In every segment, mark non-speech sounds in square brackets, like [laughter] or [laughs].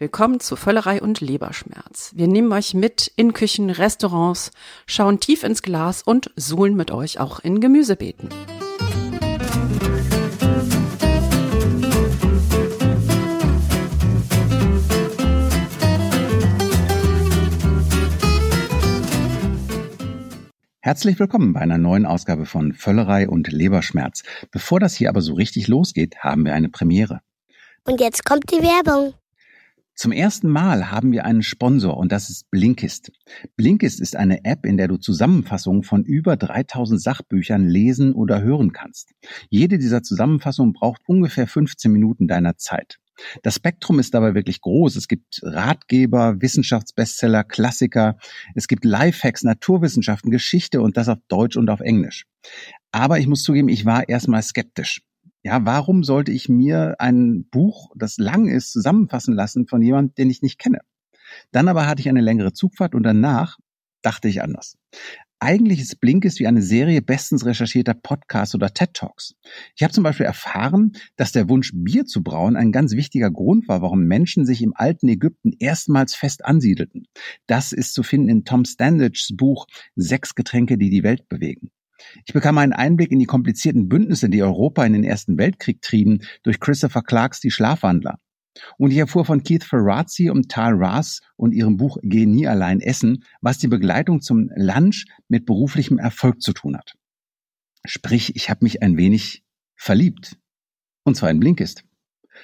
Willkommen zu Völlerei und Leberschmerz. Wir nehmen euch mit in Küchen, Restaurants, schauen tief ins Glas und suhlen mit euch auch in Gemüsebeeten. Herzlich willkommen bei einer neuen Ausgabe von Völlerei und Leberschmerz. Bevor das hier aber so richtig losgeht, haben wir eine Premiere. Und jetzt kommt die Werbung. Zum ersten Mal haben wir einen Sponsor und das ist Blinkist. Blinkist ist eine App, in der du Zusammenfassungen von über 3000 Sachbüchern lesen oder hören kannst. Jede dieser Zusammenfassungen braucht ungefähr 15 Minuten deiner Zeit. Das Spektrum ist dabei wirklich groß. Es gibt Ratgeber, Wissenschaftsbestseller, Klassiker. Es gibt Lifehacks, Naturwissenschaften, Geschichte und das auf Deutsch und auf Englisch. Aber ich muss zugeben, ich war erstmal skeptisch ja, warum sollte ich mir ein Buch, das lang ist, zusammenfassen lassen von jemandem, den ich nicht kenne? Dann aber hatte ich eine längere Zugfahrt und danach dachte ich anders. Eigentlich ist Blinkist wie eine Serie bestens recherchierter Podcasts oder TED Talks. Ich habe zum Beispiel erfahren, dass der Wunsch, Bier zu brauen, ein ganz wichtiger Grund war, warum Menschen sich im alten Ägypten erstmals fest ansiedelten. Das ist zu finden in Tom Standages Buch Sechs Getränke, die die Welt bewegen. Ich bekam einen Einblick in die komplizierten Bündnisse, die Europa in den Ersten Weltkrieg trieben, durch Christopher Clarks Die Schlafwandler. Und ich erfuhr von Keith Ferrazzi und Tal Ras und ihrem Buch Geh nie allein essen, was die Begleitung zum Lunch mit beruflichem Erfolg zu tun hat. Sprich, ich habe mich ein wenig verliebt. Und zwar in Blinkist.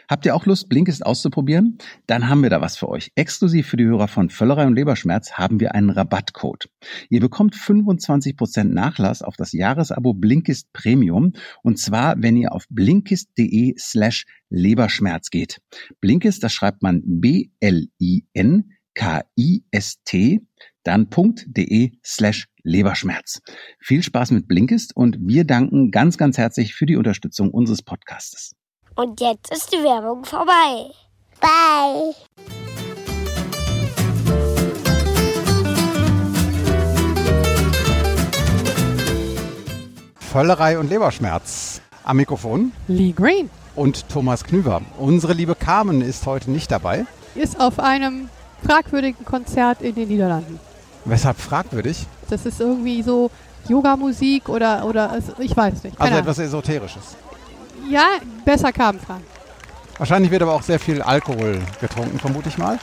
Habt ihr auch Lust, Blinkist auszuprobieren? Dann haben wir da was für euch. Exklusiv für die Hörer von Völlerei und Leberschmerz haben wir einen Rabattcode. Ihr bekommt 25% Nachlass auf das Jahresabo Blinkist Premium und zwar, wenn ihr auf blinkist.de slash Leberschmerz geht. Blinkist, das schreibt man B-L-I-N K-I-S-T, dann .de slash Leberschmerz. Viel Spaß mit Blinkist und wir danken ganz, ganz herzlich für die Unterstützung unseres Podcastes. Und jetzt ist die Werbung vorbei. Bye. Völlerei und Leberschmerz. Am Mikrofon Lee Green und Thomas Knüver. Unsere liebe Carmen ist heute nicht dabei. ist auf einem fragwürdigen Konzert in den Niederlanden. Weshalb fragwürdig? Das ist irgendwie so Yoga-Musik oder, oder also ich weiß nicht. Also Keine etwas Esoterisches. Ja, besser Carmen fragen. Wahrscheinlich wird aber auch sehr viel Alkohol getrunken, vermute ich mal.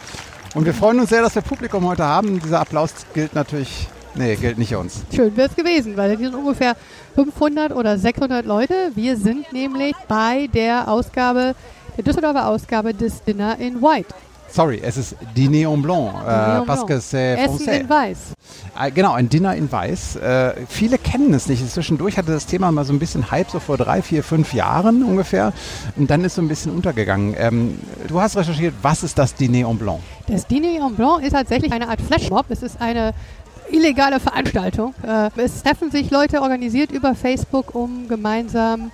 Und wir freuen uns sehr, dass wir Publikum heute haben. Dieser Applaus gilt natürlich, nee, gilt nicht uns. Schön wäre es gewesen, weil hier sind ungefähr 500 oder 600 Leute. Wir sind nämlich bei der Ausgabe, der Düsseldorfer Ausgabe des Dinner in White. Sorry, es ist Dîner en Blanc, Dîner äh, en parce que c'est Essen français. in Weiß. Äh, Genau, ein Dinner in Weiß. Äh, viele kennen es nicht. Zwischendurch hatte das Thema mal so ein bisschen Hype, so vor drei, vier, fünf Jahren ungefähr. Und dann ist so ein bisschen untergegangen. Ähm, du hast recherchiert, was ist das Dîner en Blanc? Das Dîner en Blanc ist tatsächlich eine Art Flashmob. Es ist eine illegale Veranstaltung. Äh, Es treffen sich Leute organisiert über Facebook, um gemeinsam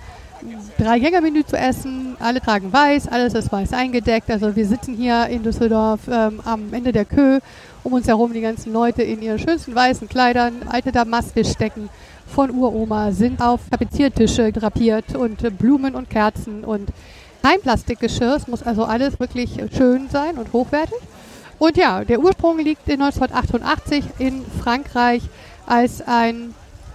drei Gänge-Menü zu essen. Alle tragen weiß, alles ist weiß eingedeckt. Also wir sitzen hier in Düsseldorf ähm, am Ende der Kö. Um uns herum die ganzen Leute in ihren schönsten weißen Kleidern, alte Damasttischdecken von Uroma sind auf Tapeziertische drapiert und äh, Blumen und Kerzen und kein Plastikgeschirr. Es muss also alles wirklich schön sein und hochwertig. Und ja, der Ursprung liegt in 1988 in Frankreich, als ein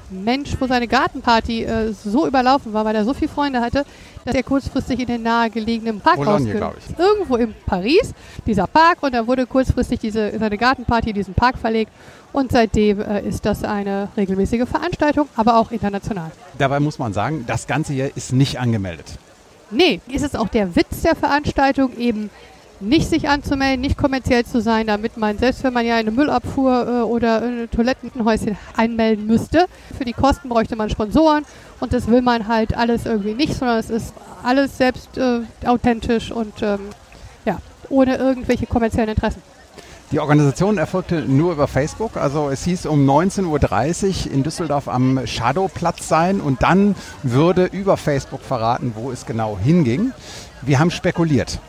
Mensch, wo seine Gartenparty äh, so überlaufen war, weil er so viele Freunde hatte, dass er kurzfristig in den nahegelegenen Park Boulogne, rausge- glaub ich. Irgendwo in Paris, dieser Park, und da wurde kurzfristig diese, seine Gartenparty in diesen Park verlegt. Und seitdem äh, ist das eine regelmäßige Veranstaltung, aber auch international. Dabei muss man sagen, das Ganze hier ist nicht angemeldet. Nee, ist es auch der Witz der Veranstaltung, eben nicht sich anzumelden, nicht kommerziell zu sein, damit man, selbst wenn man ja eine Müllabfuhr äh, oder ein Toilettenhäuschen einmelden müsste, für die Kosten bräuchte man Sponsoren und das will man halt alles irgendwie nicht, sondern es ist alles selbst äh, authentisch und ähm, ja, ohne irgendwelche kommerziellen Interessen. Die Organisation erfolgte nur über Facebook. Also es hieß um 19.30 Uhr in Düsseldorf am Shadowplatz sein und dann würde über Facebook verraten, wo es genau hinging. Wir haben spekuliert.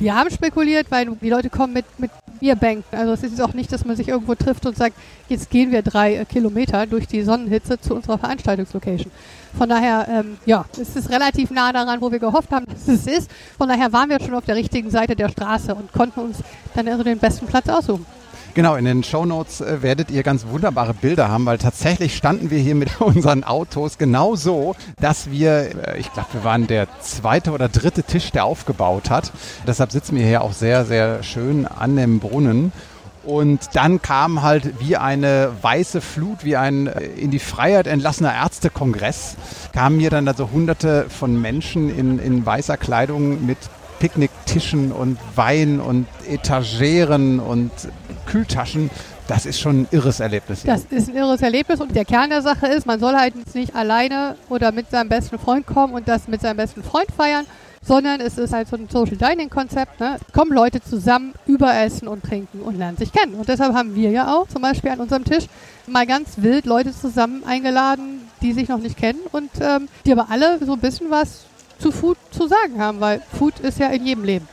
Wir haben spekuliert, weil die Leute kommen mit, mit Bierbanken. Also es ist auch nicht, dass man sich irgendwo trifft und sagt, jetzt gehen wir drei äh, Kilometer durch die Sonnenhitze zu unserer Veranstaltungslocation. Von daher, ähm, ja, es ist relativ nah daran, wo wir gehofft haben, [laughs] dass es ist. Von daher waren wir schon auf der richtigen Seite der Straße und konnten uns dann also den besten Platz aussuchen. Genau, in den Shownotes äh, werdet ihr ganz wunderbare Bilder haben, weil tatsächlich standen wir hier mit [laughs] unseren Autos genau so, dass wir, äh, ich glaube, wir waren der zweite oder dritte Tisch, der aufgebaut hat. Deshalb sitzen wir hier auch sehr, sehr schön an dem Brunnen. Und dann kam halt wie eine weiße Flut, wie ein äh, in die Freiheit entlassener Ärztekongress, kamen mir dann also hunderte von Menschen in, in weißer Kleidung mit Picknicktischen und Wein und Etageren und Kühltaschen. Das ist schon ein irres Erlebnis. Das ist ein irres Erlebnis und der Kern der Sache ist, man soll halt nicht alleine oder mit seinem besten Freund kommen und das mit seinem besten Freund feiern, sondern es ist halt so ein Social Dining Konzept. Ne? Kommen Leute zusammen, überessen und trinken und lernen sich kennen. Und deshalb haben wir ja auch zum Beispiel an unserem Tisch mal ganz wild Leute zusammen eingeladen, die sich noch nicht kennen und ähm, die aber alle so ein bisschen was zu Food zu sagen haben, weil Food ist ja in jedem Leben.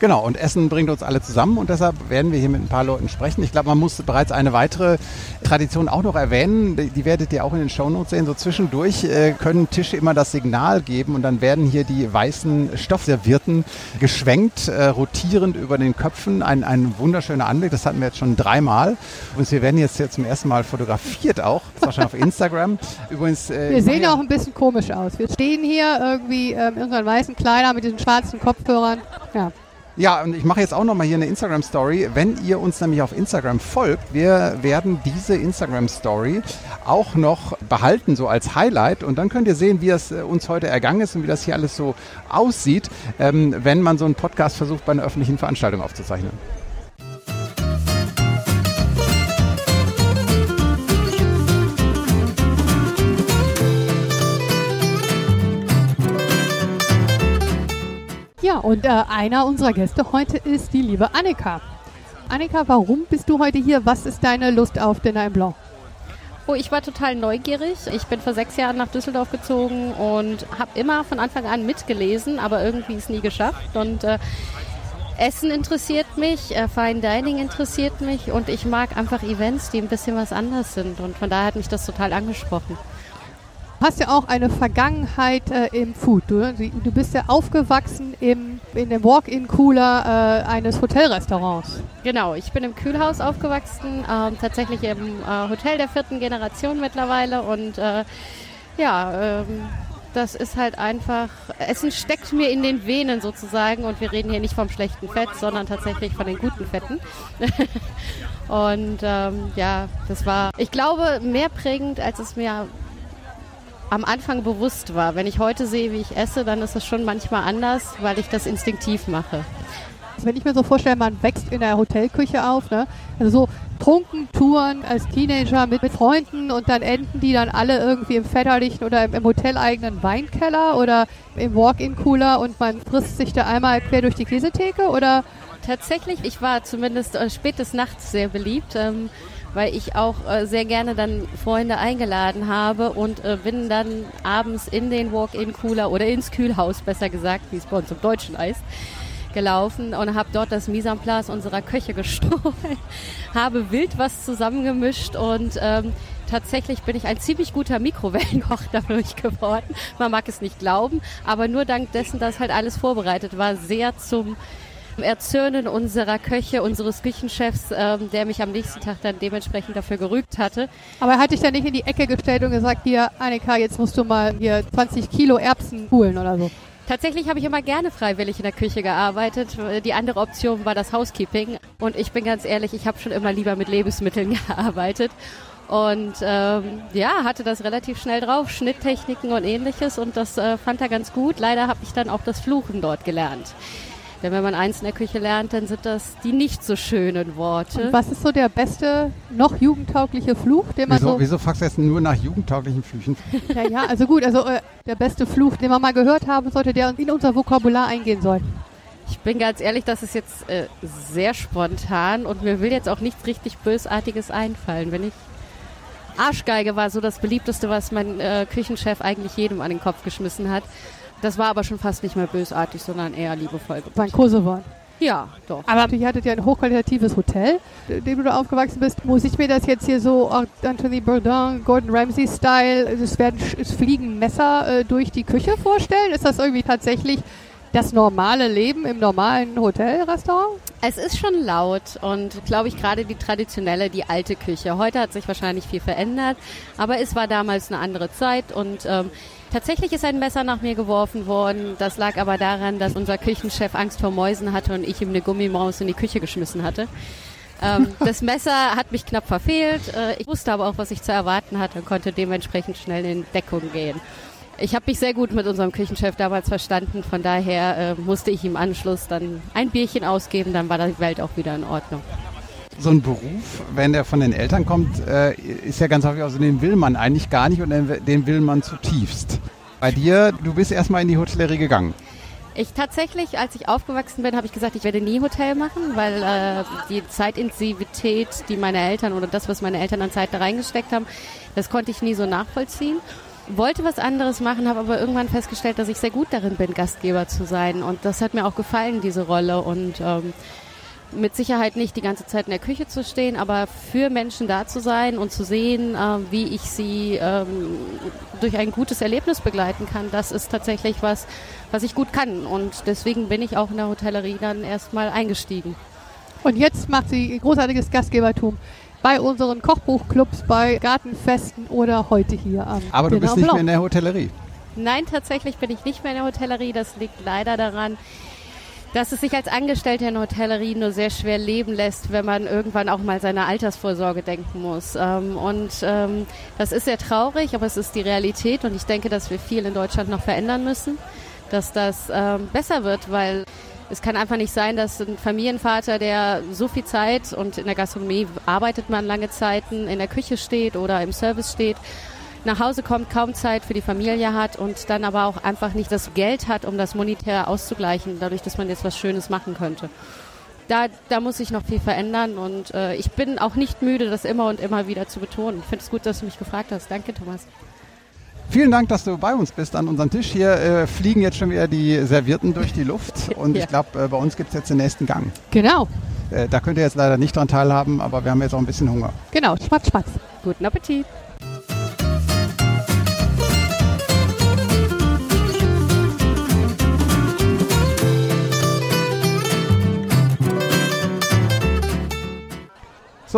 Genau, und Essen bringt uns alle zusammen und deshalb werden wir hier mit ein paar Leuten sprechen. Ich glaube, man muss bereits eine weitere Tradition auch noch erwähnen. Die, die werdet ihr auch in den Shownotes sehen. So zwischendurch äh, können Tische immer das Signal geben und dann werden hier die weißen Stoffservierten geschwenkt, äh, rotierend über den Köpfen. Ein, ein wunderschöner Anblick. Das hatten wir jetzt schon dreimal. Und wir werden jetzt hier zum ersten Mal fotografiert auch. Das war schon auf Instagram. [laughs] Übrigens. Äh, wir sehen ja auch ein bisschen komisch aus. Wir stehen hier irgendwie ähm, in unseren weißen Kleidern mit diesen schwarzen Kopfhörern. Ja. Ja, und ich mache jetzt auch nochmal hier eine Instagram-Story. Wenn ihr uns nämlich auf Instagram folgt, wir werden diese Instagram-Story auch noch behalten, so als Highlight. Und dann könnt ihr sehen, wie es äh, uns heute ergangen ist und wie das hier alles so aussieht, ähm, wenn man so einen Podcast versucht, bei einer öffentlichen Veranstaltung aufzuzeichnen. Ja, und äh, einer unserer Gäste heute ist die liebe Annika. Annika, warum bist du heute hier? Was ist deine Lust auf Dinner Blanc? Oh, ich war total neugierig. Ich bin vor sechs Jahren nach Düsseldorf gezogen und habe immer von Anfang an mitgelesen, aber irgendwie es nie geschafft. Und äh, Essen interessiert mich, äh, Fine Dining interessiert mich und ich mag einfach Events, die ein bisschen was anders sind. Und von daher hat mich das total angesprochen. Du hast ja auch eine Vergangenheit äh, im Food. Du, du, bist ja aufgewachsen im, in dem Walk-in-Cooler äh, eines Hotelrestaurants. Genau, ich bin im Kühlhaus aufgewachsen, äh, tatsächlich im äh, Hotel der vierten Generation mittlerweile. Und äh, ja, ähm, das ist halt einfach, Essen steckt mir in den Venen sozusagen. Und wir reden hier nicht vom schlechten Fett, sondern tatsächlich von den guten Fetten. [laughs] und ähm, ja, das war, ich glaube, mehr prägend, als es mir am Anfang bewusst war. Wenn ich heute sehe, wie ich esse, dann ist es schon manchmal anders, weil ich das instinktiv mache. Wenn ich mir so vorstelle, man wächst in der Hotelküche auf, ne? also so Trunkentouren als Teenager mit, mit Freunden und dann enden die dann alle irgendwie im väterlichen oder im, im hoteleigenen Weinkeller oder im Walk-in-Cooler und man frisst sich da einmal quer durch die Käsetheke oder? Tatsächlich, ich war zumindest äh, spät des Nachts sehr beliebt. Ähm, weil ich auch äh, sehr gerne dann Freunde eingeladen habe und äh, bin dann abends in den Walk-in-Cooler oder ins Kühlhaus, besser gesagt, wie es bei uns im Deutschen heißt, gelaufen und habe dort das Mise unserer Köche [laughs] gestohlen, habe wild was zusammengemischt und ähm, tatsächlich bin ich ein ziemlich guter Mikrowellenkoch [laughs] dadurch geworden. Man mag es nicht glauben, aber nur dank dessen, dass halt alles vorbereitet war, sehr zum Erzürnen unserer Köche, unseres Küchenchefs, ähm, der mich am nächsten Tag dann dementsprechend dafür gerügt hatte. Aber er hat dich dann nicht in die Ecke gestellt und gesagt, hier, Annika, jetzt musst du mal hier 20 Kilo Erbsen holen oder so. Tatsächlich habe ich immer gerne freiwillig in der Küche gearbeitet. Die andere Option war das Housekeeping. Und ich bin ganz ehrlich, ich habe schon immer lieber mit Lebensmitteln [laughs] gearbeitet. Und ähm, ja, hatte das relativ schnell drauf, Schnitttechniken und ähnliches. Und das äh, fand er ganz gut. Leider habe ich dann auch das Fluchen dort gelernt. Denn wenn man eins in der Küche lernt, dann sind das die nicht so schönen Worte. Und was ist so der beste, noch jugendtaugliche Fluch, den man wieso, so... Wieso fragst du jetzt nur nach jugendtauglichen Flüchen? [laughs] Ja, ja, also gut, also äh, der beste Fluch, den man mal gehört haben sollte, der in unser Vokabular eingehen soll. Ich bin ganz ehrlich, das ist jetzt äh, sehr spontan und mir will jetzt auch nichts richtig Bösartiges einfallen. Wenn ich Arschgeige war so das beliebteste, was mein äh, Küchenchef eigentlich jedem an den Kopf geschmissen hat. Das war aber schon fast nicht mehr bösartig, sondern eher liebevoll. War ein Kosewort. Ja, doch. Aber ihr hattet ja ein hochqualitatives Hotel, in dem du da aufgewachsen bist. Muss ich mir das jetzt hier so Anthony Bourdain, Gordon Ramsay-Style, es werden es fliegen Messer äh, durch die Küche vorstellen? Ist das irgendwie tatsächlich das normale Leben im normalen Hotelrestaurant? Es ist schon laut und glaube ich gerade die traditionelle, die alte Küche. Heute hat sich wahrscheinlich viel verändert, aber es war damals eine andere Zeit und ähm, tatsächlich ist ein Messer nach mir geworfen worden. Das lag aber daran, dass unser Küchenchef Angst vor Mäusen hatte und ich ihm eine Gummimaus in die Küche geschmissen hatte. Ähm, [laughs] das Messer hat mich knapp verfehlt. Äh, ich wusste aber auch, was ich zu erwarten hatte und konnte dementsprechend schnell in Deckung gehen. Ich habe mich sehr gut mit unserem Küchenchef damals verstanden, von daher äh, musste ich im Anschluss dann ein Bierchen ausgeben, dann war die Welt auch wieder in Ordnung. So ein Beruf, wenn der von den Eltern kommt, äh, ist ja ganz häufig, also den will man eigentlich gar nicht und den will man zutiefst. Bei dir, du bist erstmal in die Hotellerie gegangen. Ich tatsächlich, als ich aufgewachsen bin, habe ich gesagt, ich werde nie Hotel machen, weil äh, die Zeitintensivität, die meine Eltern oder das, was meine Eltern an Zeit da reingesteckt haben, das konnte ich nie so nachvollziehen wollte was anderes machen, habe aber irgendwann festgestellt, dass ich sehr gut darin bin, Gastgeber zu sein. Und das hat mir auch gefallen, diese Rolle. Und ähm, mit Sicherheit nicht die ganze Zeit in der Küche zu stehen, aber für Menschen da zu sein und zu sehen, äh, wie ich sie ähm, durch ein gutes Erlebnis begleiten kann, das ist tatsächlich was, was ich gut kann. Und deswegen bin ich auch in der Hotellerie dann erstmal eingestiegen. Und jetzt macht sie großartiges Gastgebertum bei unseren Kochbuchclubs, bei Gartenfesten oder heute hier am Aber du bist nicht mehr in der Hotellerie. Nein, tatsächlich bin ich nicht mehr in der Hotellerie. Das liegt leider daran, dass es sich als Angestellter in der Hotellerie nur sehr schwer leben lässt, wenn man irgendwann auch mal seine Altersvorsorge denken muss. Ähm, und ähm, das ist sehr traurig, aber es ist die Realität und ich denke, dass wir viel in Deutschland noch verändern müssen, dass das ähm, besser wird, weil es kann einfach nicht sein, dass ein Familienvater, der so viel Zeit und in der Gastronomie arbeitet man lange Zeiten, in der Küche steht oder im Service steht, nach Hause kommt, kaum Zeit für die Familie hat und dann aber auch einfach nicht das Geld hat, um das monetär auszugleichen, dadurch, dass man jetzt was Schönes machen könnte. Da, da muss sich noch viel verändern und äh, ich bin auch nicht müde, das immer und immer wieder zu betonen. Ich finde es gut, dass du mich gefragt hast. Danke, Thomas. Vielen Dank, dass du bei uns bist an unserem Tisch. Hier äh, fliegen jetzt schon wieder die Servierten durch die Luft [laughs] und ja. ich glaube, äh, bei uns gibt es jetzt den nächsten Gang. Genau. Äh, da könnt ihr jetzt leider nicht dran teilhaben, aber wir haben jetzt auch ein bisschen Hunger. Genau, Spatz, Spatz. Guten Appetit.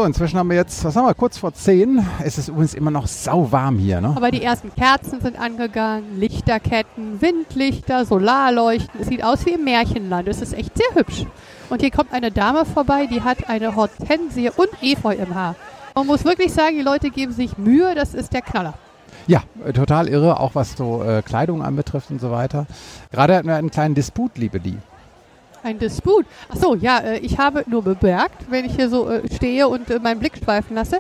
So, inzwischen haben wir jetzt, was haben wir, kurz vor zehn. Es ist übrigens immer noch sauwarm hier. Ne? Aber die ersten Kerzen sind angegangen, Lichterketten, Windlichter, Solarleuchten. Es sieht aus wie im Märchenland. Es ist echt sehr hübsch. Und hier kommt eine Dame vorbei, die hat eine Hortensie und Efeu im Haar. Man muss wirklich sagen, die Leute geben sich Mühe, das ist der Knaller. Ja, äh, total irre, auch was so äh, Kleidung anbetrifft und so weiter. Gerade hatten wir einen kleinen Disput, liebe die. Ein Disput. Achso, ja, äh, ich habe nur bemerkt, wenn ich hier so äh, stehe und äh, meinen Blick schweifen lasse,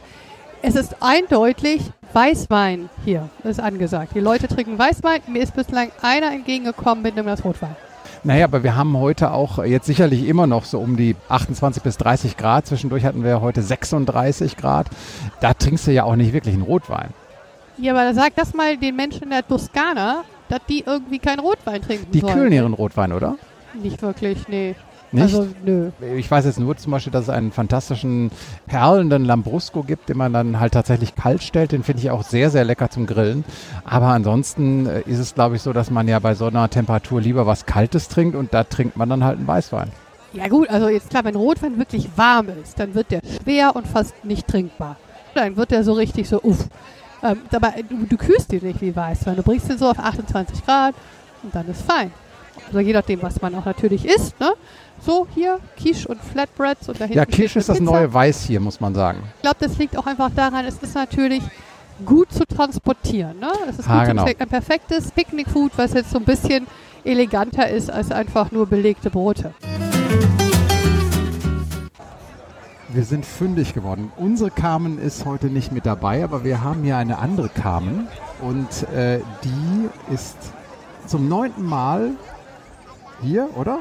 es ist eindeutig Weißwein hier, ist angesagt. Die Leute trinken Weißwein. Mir ist bislang einer entgegengekommen mit einem Glas Rotwein. Naja, aber wir haben heute auch jetzt sicherlich immer noch so um die 28 bis 30 Grad. Zwischendurch hatten wir heute 36 Grad. Da trinkst du ja auch nicht wirklich einen Rotwein. Ja, aber sag das mal den Menschen in der Toskana, dass die irgendwie keinen Rotwein trinken Die sollen. kühlen ihren Rotwein, oder? Nicht wirklich, nee. Nicht? Also, nö. Ich weiß jetzt nur zum Beispiel, dass es einen fantastischen perlenden Lambrusco gibt, den man dann halt tatsächlich kalt stellt. Den finde ich auch sehr, sehr lecker zum Grillen. Aber ansonsten äh, ist es, glaube ich, so, dass man ja bei so einer Temperatur lieber was Kaltes trinkt und da trinkt man dann halt einen Weißwein. Ja gut, also jetzt klar, wenn Rotwein wirklich warm ist, dann wird der schwer und fast nicht trinkbar. Dann wird der so richtig so, uff. Ähm, aber du, du kühlst den nicht wie Weißwein. Du bringst den so auf 28 Grad und dann ist fein. Also je nachdem, was man auch natürlich isst. Ne? So hier Quiche und Flatbreads und dahinter. Ja, Quiche ist das Pizza. neue Weiß hier, muss man sagen. Ich glaube, das liegt auch einfach daran, es ist natürlich gut zu transportieren. Ne? Es ist gut genau. ein perfektes Picknickfood, was jetzt so ein bisschen eleganter ist als einfach nur belegte Brote. Wir sind fündig geworden. Unsere Carmen ist heute nicht mit dabei, aber wir haben hier eine andere Carmen und äh, die ist zum neunten Mal hier, oder?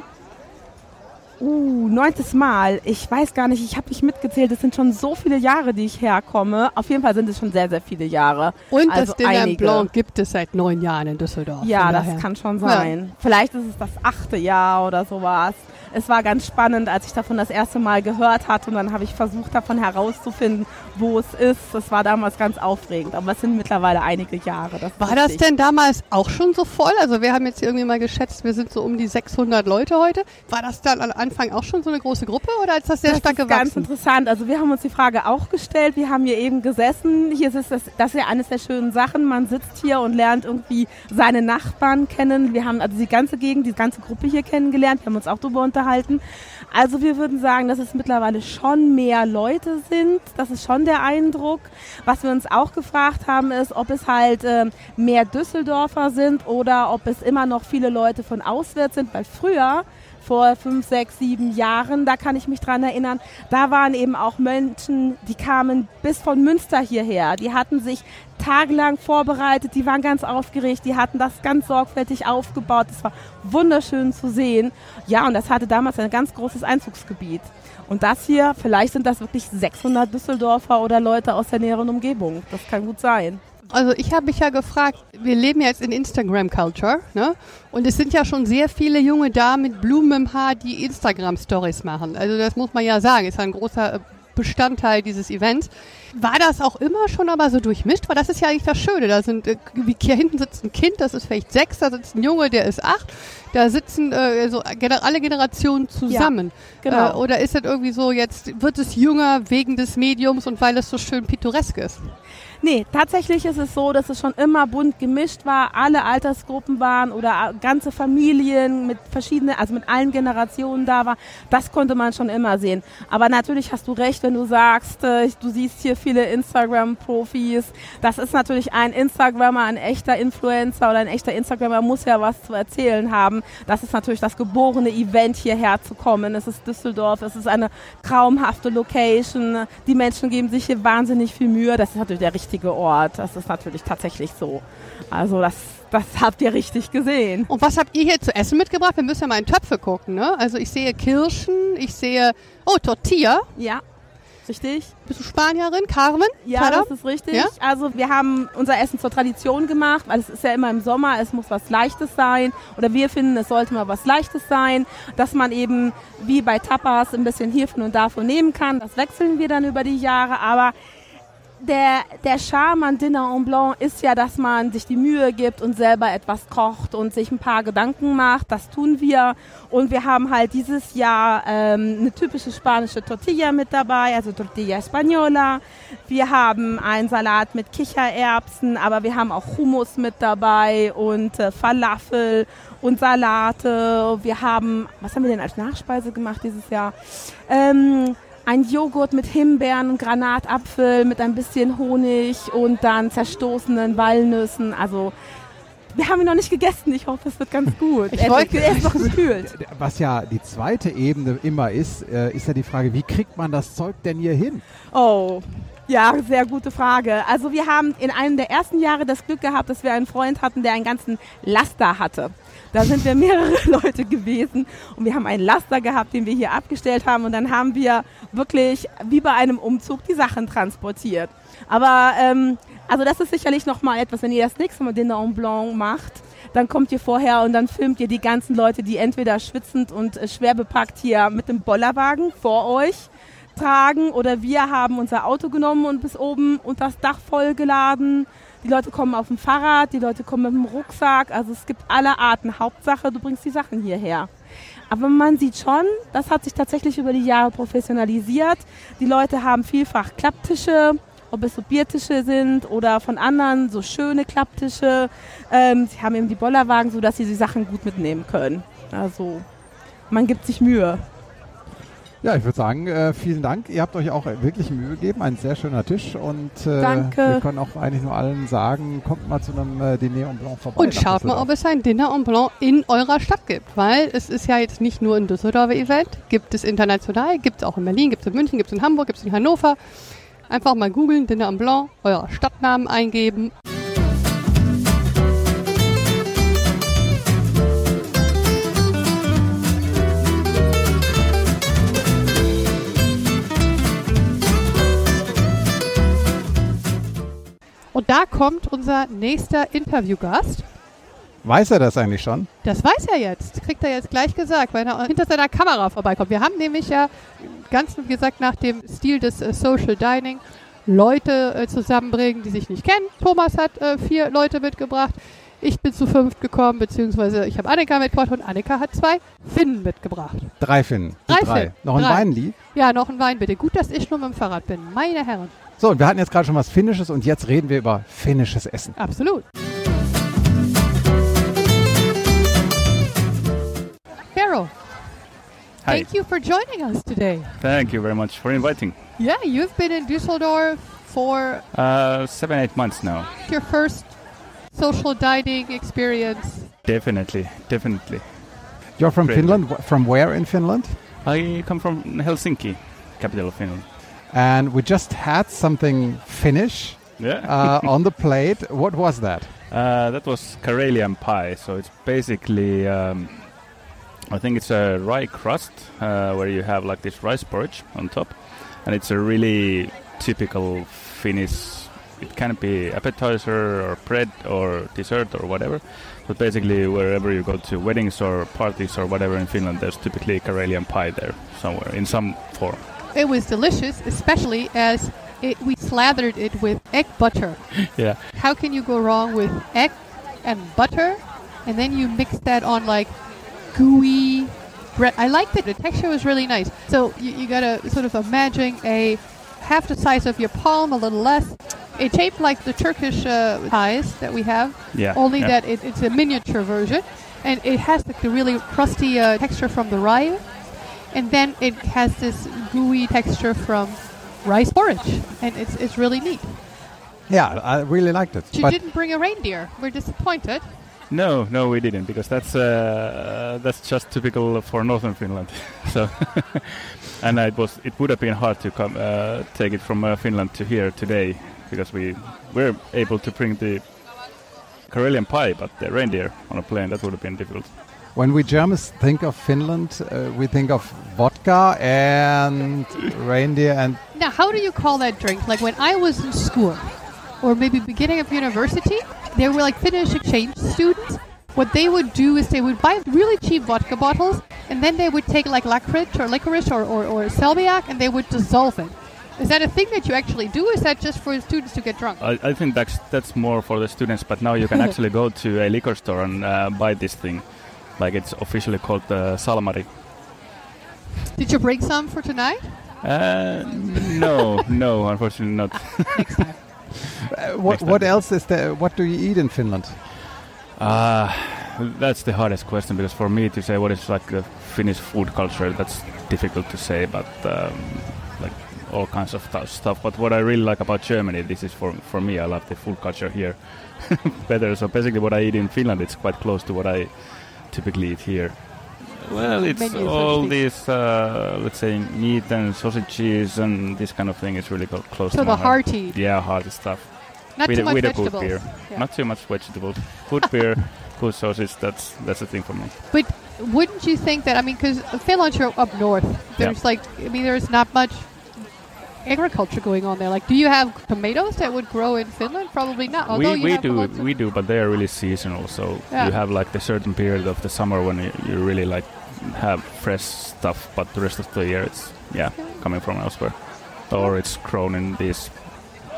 Uh, neuntes Mal. Ich weiß gar nicht, ich habe nicht mitgezählt. Es sind schon so viele Jahre, die ich herkomme. Auf jeden Fall sind es schon sehr, sehr viele Jahre. Und also das Dinner. Blanc gibt es seit neun Jahren in Düsseldorf. Ja, das daher. kann schon sein. Vielleicht ist es das achte Jahr oder sowas. Es war ganz spannend, als ich davon das erste Mal gehört hatte und dann habe ich versucht davon herauszufinden, wo es ist. Das war damals ganz aufregend, aber es sind mittlerweile einige Jahre. Das war das denn damals auch schon so voll? Also wir haben jetzt irgendwie mal geschätzt, wir sind so um die 600 Leute heute. War das dann am Anfang auch schon so eine große Gruppe oder ist das sehr das stark ist gewachsen? Ganz interessant. Also wir haben uns die Frage auch gestellt. Wir haben hier eben gesessen. Hier ist das, das ist ja eines der schönen Sachen. Man sitzt hier und lernt irgendwie seine Nachbarn kennen. Wir haben also die ganze Gegend, die ganze Gruppe hier kennengelernt. Wir haben uns auch darüber unterhalten. Also wir würden sagen, dass es mittlerweile schon mehr Leute sind. Das ist schon der Eindruck. Was wir uns auch gefragt haben, ist, ob es halt äh, mehr Düsseldorfer sind oder ob es immer noch viele Leute von auswärts sind, weil früher vor fünf, sechs, sieben Jahren, da kann ich mich dran erinnern, da waren eben auch Menschen, die kamen bis von Münster hierher. Die hatten sich tagelang vorbereitet, die waren ganz aufgeregt, die hatten das ganz sorgfältig aufgebaut. Es war wunderschön zu sehen. Ja, und das hatte damals ein ganz großes Einzugsgebiet. Und das hier, vielleicht sind das wirklich 600 Düsseldorfer oder Leute aus der näheren Umgebung. Das kann gut sein. Also ich habe mich ja gefragt, wir leben jetzt in Instagram-Culture, ne? Und es sind ja schon sehr viele junge Damen mit Blumen im Haar, die Instagram-Stories machen. Also das muss man ja sagen, ist ein großer äh, Bestandteil dieses Events. War das auch immer schon aber so durchmischt? Weil das ist ja eigentlich das Schöne. Da sind, äh, wie hier hinten sitzt ein Kind, das ist vielleicht sechs, da sitzt ein Junge, der ist acht. Da sitzen äh, so alle Generationen zusammen. Ja, genau. Äh, oder ist das irgendwie so, jetzt wird es jünger wegen des Mediums und weil es so schön pittoresk ist? Nee, tatsächlich ist es so, dass es schon immer bunt gemischt war, alle Altersgruppen waren oder ganze Familien mit verschiedenen, also mit allen Generationen da war. Das konnte man schon immer sehen. Aber natürlich hast du recht, wenn du sagst, äh, du siehst hier viele Instagram-Profis. Das ist natürlich ein Instagrammer, ein echter Influencer oder ein echter Instagrammer muss ja was zu erzählen haben. Das ist natürlich das geborene Event, hierher zu kommen. Es ist Düsseldorf, es ist eine traumhafte Location. Die Menschen geben sich hier wahnsinnig viel Mühe. Das ist natürlich der richtige richtige Ort. Das ist natürlich tatsächlich so. Also das, das habt ihr richtig gesehen. Und was habt ihr hier zu essen mitgebracht? Wir müssen ja mal in Töpfe gucken. Ne? Also ich sehe Kirschen, ich sehe, oh, Tortilla. Ja. Richtig. Bist du Spanierin, Carmen? Ja, Tada? das ist richtig. Ja? Also wir haben unser Essen zur Tradition gemacht, weil es ist ja immer im Sommer, es muss was Leichtes sein. Oder wir finden, es sollte mal was Leichtes sein, dass man eben wie bei Tapas ein bisschen hiervon und davon nehmen kann. Das wechseln wir dann über die Jahre, aber der, der Charme an Dinner en Blanc ist ja, dass man sich die Mühe gibt und selber etwas kocht und sich ein paar Gedanken macht. Das tun wir. Und wir haben halt dieses Jahr ähm, eine typische spanische Tortilla mit dabei, also Tortilla Española. Wir haben einen Salat mit Kichererbsen, aber wir haben auch Hummus mit dabei und äh, Falafel und Salate. Wir haben, was haben wir denn als Nachspeise gemacht dieses Jahr? Ähm, ein Joghurt mit Himbeeren und Granatapfel mit ein bisschen Honig und dann zerstoßenen Walnüssen. Also wir haben ihn noch nicht gegessen. Ich hoffe, es wird ganz gut. Ich er, wollte, er ist noch gekühlt. Was ja die zweite Ebene immer ist, äh, ist ja die Frage, wie kriegt man das Zeug denn hier hin? Oh, ja, sehr gute Frage. Also wir haben in einem der ersten Jahre das Glück gehabt, dass wir einen Freund hatten, der einen ganzen Laster hatte. Da sind wir mehrere [laughs] Leute gewesen und wir haben einen Laster gehabt, den wir hier abgestellt haben und dann haben wir wirklich wie bei einem Umzug die Sachen transportiert. Aber ähm, also das ist sicherlich nochmal etwas, wenn ihr das nächste Mal Dinner en Blanc macht, dann kommt ihr vorher und dann filmt ihr die ganzen Leute, die entweder schwitzend und äh, schwer bepackt hier mit dem Bollerwagen vor euch tragen oder wir haben unser Auto genommen und bis oben unter das Dach vollgeladen die Leute kommen auf dem Fahrrad, die Leute kommen mit dem Rucksack. Also es gibt alle Arten. Hauptsache, du bringst die Sachen hierher. Aber man sieht schon, das hat sich tatsächlich über die Jahre professionalisiert. Die Leute haben vielfach Klapptische, ob es so Biertische sind oder von anderen so schöne Klapptische. Ähm, sie haben eben die Bollerwagen, sodass sie die Sachen gut mitnehmen können. Also man gibt sich Mühe. Ja, ich würde sagen, äh, vielen Dank. Ihr habt euch auch wirklich Mühe gegeben. Ein sehr schöner Tisch. Und äh, Danke. wir können auch eigentlich nur allen sagen, kommt mal zu einem äh, Diner en Blanc vorbei. Und schaut mal, ob es ein Diner en Blanc in eurer Stadt gibt. Weil es ist ja jetzt nicht nur ein Düsseldorfer Event. Gibt es international, gibt es auch in Berlin, gibt es in München, gibt es in Hamburg, gibt es in Hannover. Einfach mal googeln, Diner en Blanc, euer Stadtnamen eingeben. Und da kommt unser nächster Interviewgast. Weiß er das eigentlich schon? Das weiß er jetzt. Kriegt er jetzt gleich gesagt, weil er hinter seiner Kamera vorbeikommt. Wir haben nämlich ja ganz wie gesagt nach dem Stil des äh, Social Dining Leute äh, zusammenbringen, die sich nicht kennen. Thomas hat äh, vier Leute mitgebracht. Ich bin zu fünft gekommen, beziehungsweise ich habe Annika mitgebracht und Annika hat zwei Finnen mitgebracht. Drei Finnen. Drei Drei. Finnen. Noch ein Drei. Weinli? Ja, noch ein Wein bitte. Gut, dass ich nur mit dem Fahrrad bin. Meine Herren. So, und wir hatten jetzt gerade schon was Finnisches und jetzt reden wir über finnisches Essen. Absolut. Carol, Hi. thank you for joining us today. Thank you very much for inviting. Yeah, you've been in Düsseldorf for Uh, seven, eight months now. your first social dining experience. Definitely, definitely. You're from Great. Finland. From where in Finland? I come from Helsinki, capital of Finland. And we just had something Finnish Yeah. uh, on the plate. What was that? Uh, that was Karelian pie. So it's basically, um, I think it's a rye crust uh, where you have like this rice porridge on top, and it's a really typical Finnish. It can be appetizer or bread or dessert or whatever. But basically, wherever you go to weddings or parties or whatever in Finland, there's typically Karelian pie there somewhere in some form. It was delicious, especially as it, we slathered it with egg butter. [laughs] Yeah. How can you go wrong with egg and butter? And then you mix that on like gooey bread. I liked it. The texture was really nice. So you, you gotta sort of imagine a half the size of your palm, a little less. It's shaped like the Turkish uh, pies that we have, Yeah. only yeah. that it, it's a miniature version. And it has like the really crusty uh, texture from the rye. And then it has this gooey texture from rice porridge. And it's, it's really neat. Yeah, I really liked it. You didn't bring a reindeer. We're disappointed. No, no, we didn't because that's uh, that's just typical for northern Finland. [laughs] so, [laughs] and it was it would have been hard to come uh, take it from uh, Finland to here today because we were able to bring the Karelian pie, but the reindeer on a plane that would have been difficult. When we Germans think of Finland, uh, we think of vodka and reindeer and Now, how do you call that drink? Like when I was in school, or maybe beginning of university, there were like Finnish exchange students. What they would do is they would buy really cheap vodka bottles, and then they would take like licorice or licorice or, or, or salmiak, and they would dissolve it. Is that a thing that you actually do? Or is that just for students to get drunk? I, I think that's that's more for the students, but now you can [laughs] actually go to a liquor store and uh, buy this thing, like it's officially called uh, Salmari. Did you bring some for tonight? Uh, no, no, unfortunately not. uh, [laughs] what, what else is there? What do you eat in Finland? Uh, that's the hardest question because for me to say what is like the Finnish food culture, that's difficult to say. But um, like all kinds of th- stuff. But what I really like about Germany, this is for for me. I love the food culture here [laughs] better. So basically, what I eat in Finland, it's quite close to what I typically eat here. Well, it's Menu, so to all speak. these, uh, let's say, meat and sausages and this kind of thing is really co- close So to my the heart. hearty, Yeah, hearty stuff. not with too a- much with a good beer. Yeah. Not too much vegetables. Good [laughs] beer, good sausage. That's that's the thing for me. But wouldn't you think that? I mean, because Finland, you're up north. There's like, I mean, there's not much agriculture going on there. Like, do you have tomatoes that would grow in Finland? Probably not. Although we we do we do, but they are really seasonal. So Yeah. you have like the certain period of the summer when you, you really like have fresh stuff, but the rest of the year it's yeah coming from elsewhere, or it's grown in these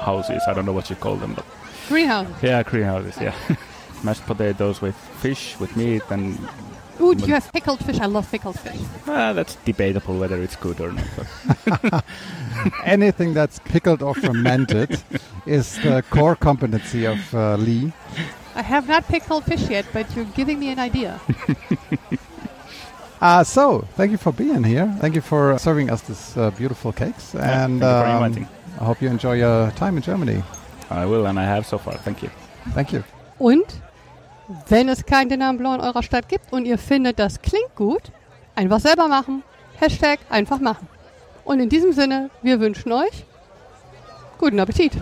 houses. I don't know what you call them, but greenhouses. yeah, greenhouses. Yeah, [laughs] mashed potatoes with fish, with meat, and Ooh, do you have pickled fish? I love pickled fish. uh, that's debatable whether it's good or not. [laughs] Anything that's pickled or fermented is the core competency of uh, Lee. I have not pickled fish yet, but you're giving me an idea. [laughs] Uh, so, thank you for being here. Thank you for serving us this uh, beautiful cakes. Yeah, and thank you um, inviting. I hope you enjoy your time in Germany. I will, and I have so far. Thank you. Thank you. Und wenn es kein Dinner Blanc in eurer Stadt gibt und ihr findet, das klingt gut, einfach selber machen. Hashtag einfach machen. Und in diesem Sinne, wir wünschen euch guten Appetit.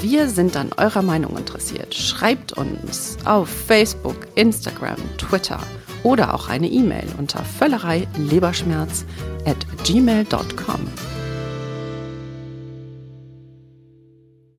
Wir sind an eurer Meinung interessiert. Schreibt uns auf Facebook, Instagram, Twitter oder auch eine E-Mail unter völlerei leberschmerz at gmail.com.